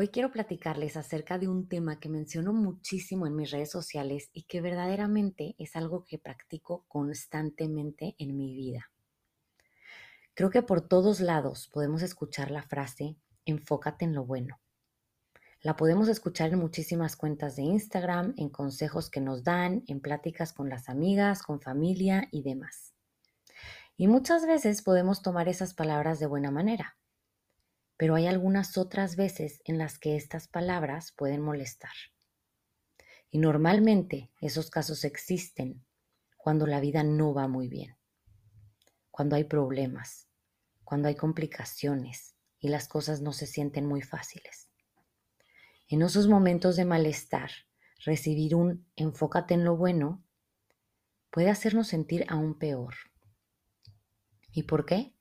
Hoy quiero platicarles acerca de un tema que menciono muchísimo en mis redes sociales y que verdaderamente es algo que practico constantemente en mi vida. Creo que por todos lados podemos escuchar la frase enfócate en lo bueno. La podemos escuchar en muchísimas cuentas de Instagram, en consejos que nos dan, en pláticas con las amigas, con familia y demás. Y muchas veces podemos tomar esas palabras de buena manera, pero hay algunas otras veces en las que estas palabras pueden molestar. Y normalmente esos casos existen cuando la vida no va muy bien, cuando hay problemas, cuando hay complicaciones y las cosas no se sienten muy fáciles. En esos momentos de malestar, recibir un enfócate en lo bueno puede hacernos sentir aún peor. ¿Y por qué?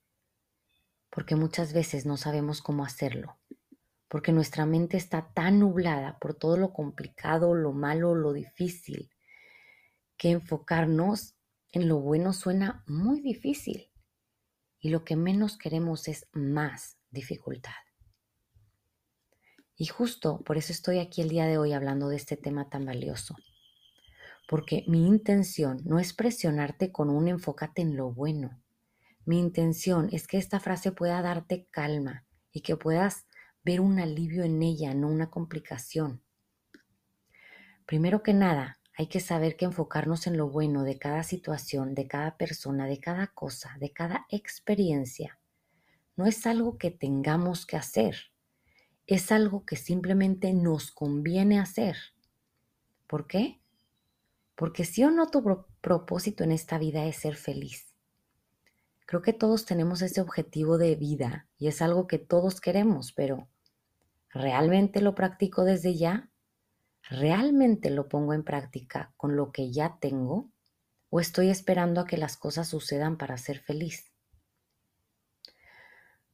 Porque muchas veces no sabemos cómo hacerlo, porque nuestra mente está tan nublada por todo lo complicado, lo malo, lo difícil, que enfocarnos en lo bueno suena muy difícil y lo que menos queremos es más dificultad. Y justo por eso estoy aquí el día de hoy hablando de este tema tan valioso. Porque mi intención no es presionarte con un enfócate en lo bueno. Mi intención es que esta frase pueda darte calma y que puedas ver un alivio en ella, no una complicación. Primero que nada, hay que saber que enfocarnos en lo bueno de cada situación, de cada persona, de cada cosa, de cada experiencia, no es algo que tengamos que hacer, es algo que simplemente nos conviene hacer. ¿Por qué? Porque si o no tu propósito en esta vida es ser feliz. Creo que todos tenemos ese objetivo de vida y es algo que todos queremos, pero ¿realmente lo practico desde ya? ¿Realmente lo pongo en práctica con lo que ya tengo? ¿O estoy esperando a que las cosas sucedan para ser feliz?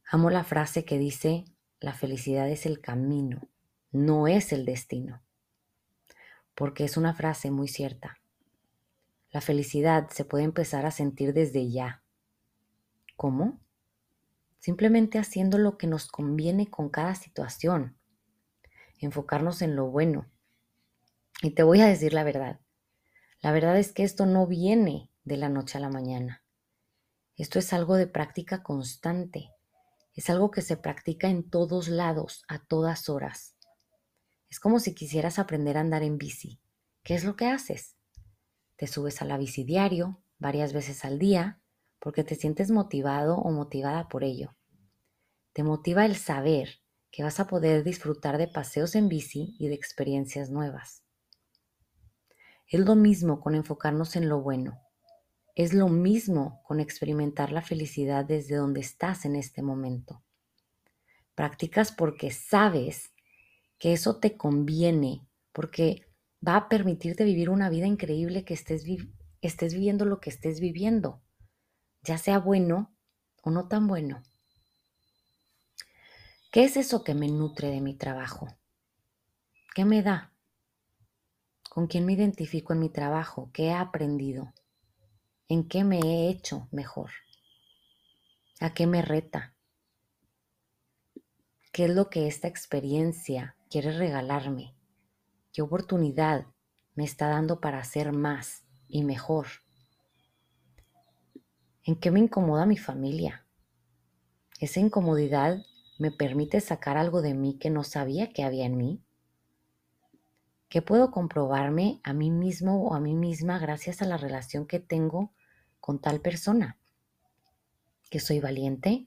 Amo la frase que dice, la felicidad es el camino, no es el destino, porque es una frase muy cierta. La felicidad se puede empezar a sentir desde ya ¿Cómo? Simplemente haciendo lo que nos conviene con cada situación. Enfocarnos en lo bueno. Y te voy a decir la verdad. La verdad es que esto no viene de la noche a la mañana. Esto es algo de práctica constante. Es algo que se practica en todos lados, a todas horas. Es como si quisieras aprender a andar en bici. ¿Qué es lo que haces? Te subes a la bici diario, varias veces al día, porque te sientes motivado o motivada por ello. Te motiva el saber que vas a poder disfrutar de paseos en bici y de experiencias nuevas. Es lo mismo con enfocarnos en lo bueno. Es lo mismo con experimentar la felicidad desde donde estás en este momento. Practicas porque sabes que eso te conviene, porque va a permitirte vivir una vida increíble que estés, estés viviendo lo que estés viviendo ya sea bueno o no tan bueno. ¿Qué es eso que me nutre de mi trabajo? ¿Qué me da? ¿Con quién me identifico en mi trabajo? ¿Qué he aprendido? ¿En qué me he hecho mejor? ¿A qué me reta? ¿Qué es lo que esta experiencia quiere regalarme? ¿Qué oportunidad me está dando para hacer más y mejor? ¿En qué me incomoda mi familia? ¿Esa incomodidad me permite sacar algo de mí que no sabía que había en mí? que puedo comprobarme a mí mismo o a mí misma gracias a la relación que tengo con tal persona. Que soy valiente,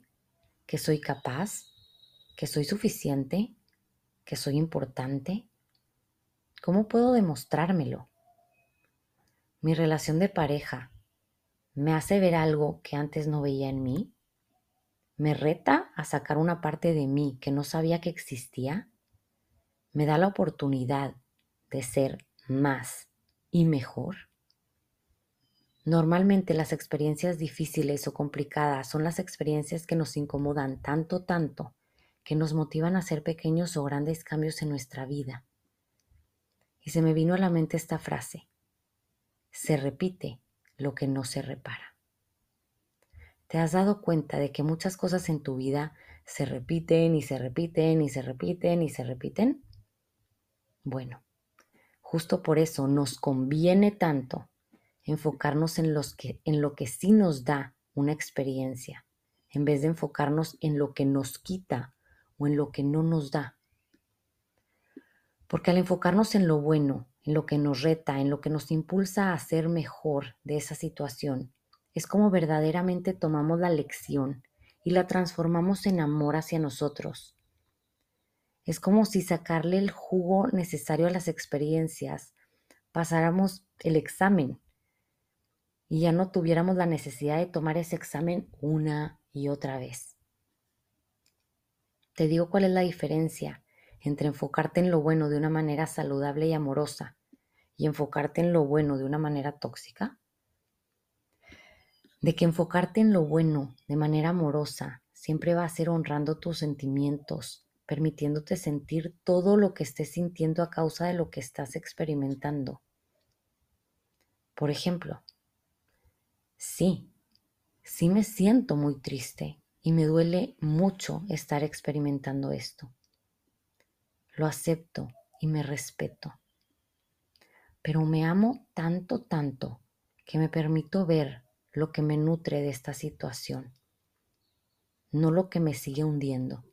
que soy capaz, que soy suficiente, que soy importante. ¿Cómo puedo demostrármelo? Mi relación de pareja me hace ver algo que antes no veía en mí. Me reta a sacar una parte de mí que no sabía que existía. Me da la oportunidad de ser más y mejor? Normalmente las experiencias difíciles o complicadas son las experiencias que nos incomodan tanto, tanto, que nos motivan a hacer pequeños o grandes cambios en nuestra vida. Y se me vino a la mente esta frase. Se repite lo que no se repara. ¿Te has dado cuenta de que muchas cosas en tu vida se repiten y se repiten y se repiten y se repiten? Bueno, Justo por eso nos conviene tanto enfocarnos en, que, en lo que sí nos da una experiencia, en vez de enfocarnos en lo que nos quita o en lo que no nos da. Porque al enfocarnos en lo bueno, en lo que nos reta, en lo que nos impulsa a ser mejor de esa situación, es como verdaderamente tomamos la lección y la transformamos en amor hacia nosotros, es como si sacarle el jugo necesario a las experiencias, pasáramos el examen y ya no tuviéramos la necesidad de tomar ese examen una y otra vez. Te digo cuál es la diferencia entre enfocarte en lo bueno de una manera saludable y amorosa y enfocarte en lo bueno de una manera tóxica. De que enfocarte en lo bueno de manera amorosa siempre va a ser honrando tus sentimientos, permitiéndote sentir todo lo que estés sintiendo a causa de lo que estás experimentando. Por ejemplo, sí, sí me siento muy triste y me duele mucho estar experimentando esto. Lo acepto y me respeto. Pero me amo tanto, tanto que me permito ver lo que me nutre de esta situación, no lo que me sigue hundiendo.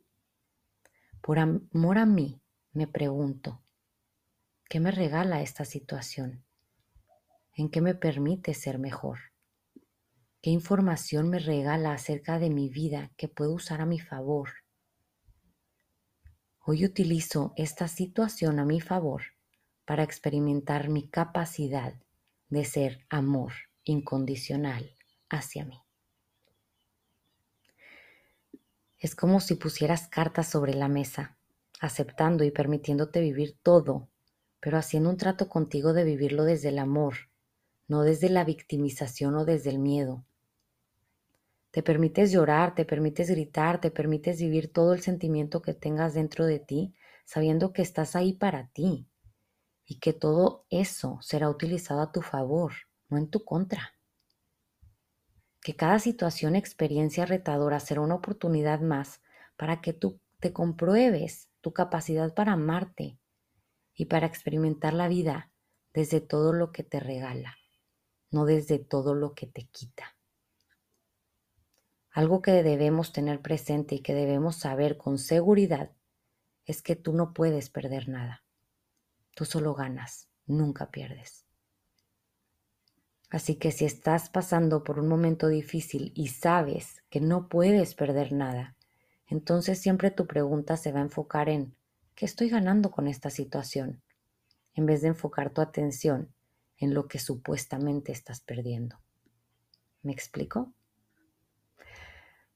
Por amor a mí, me pregunto, ¿qué me regala esta situación? ¿En qué me permite ser mejor? ¿Qué información me regala acerca de mi vida que puedo usar a mi favor? Hoy utilizo esta situación a mi favor para experimentar mi capacidad de ser amor incondicional hacia mí. Es como si pusieras cartas sobre la mesa, aceptando y permitiéndote vivir todo, pero haciendo un trato contigo de vivirlo desde el amor, no desde la victimización o desde el miedo. Te permites llorar, te permites gritar, te permites vivir todo el sentimiento que tengas dentro de ti, sabiendo que estás ahí para ti y que todo eso será utilizado a tu favor, no en tu contra que cada situación, experiencia retadora será una oportunidad más para que tú te compruebes tu capacidad para amarte y para experimentar la vida desde todo lo que te regala, no desde todo lo que te quita. Algo que debemos tener presente y que debemos saber con seguridad es que tú no puedes perder nada. Tú solo ganas, nunca pierdes. Así que si estás pasando por un momento difícil y sabes que no puedes perder nada, entonces siempre tu pregunta se va a enfocar en ¿qué estoy ganando con esta situación? En vez de enfocar tu atención en lo que supuestamente estás perdiendo. ¿Me explico?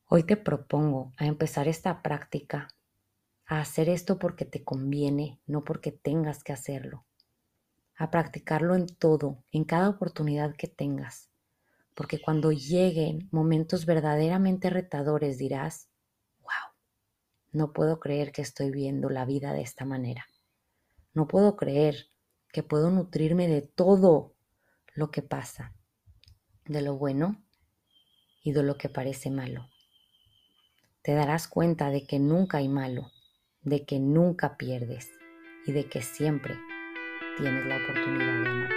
Hoy te propongo a empezar esta práctica, a hacer esto porque te conviene, no porque tengas que hacerlo a practicarlo en todo, en cada oportunidad que tengas, porque cuando lleguen momentos verdaderamente retadores dirás, wow, no puedo creer que estoy viendo la vida de esta manera. No puedo creer que puedo nutrirme de todo lo que pasa, de lo bueno y de lo que parece malo. Te darás cuenta de que nunca hay malo, de que nunca pierdes y de que siempre tienes la oportunidad de amarte.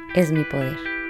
es mi poder.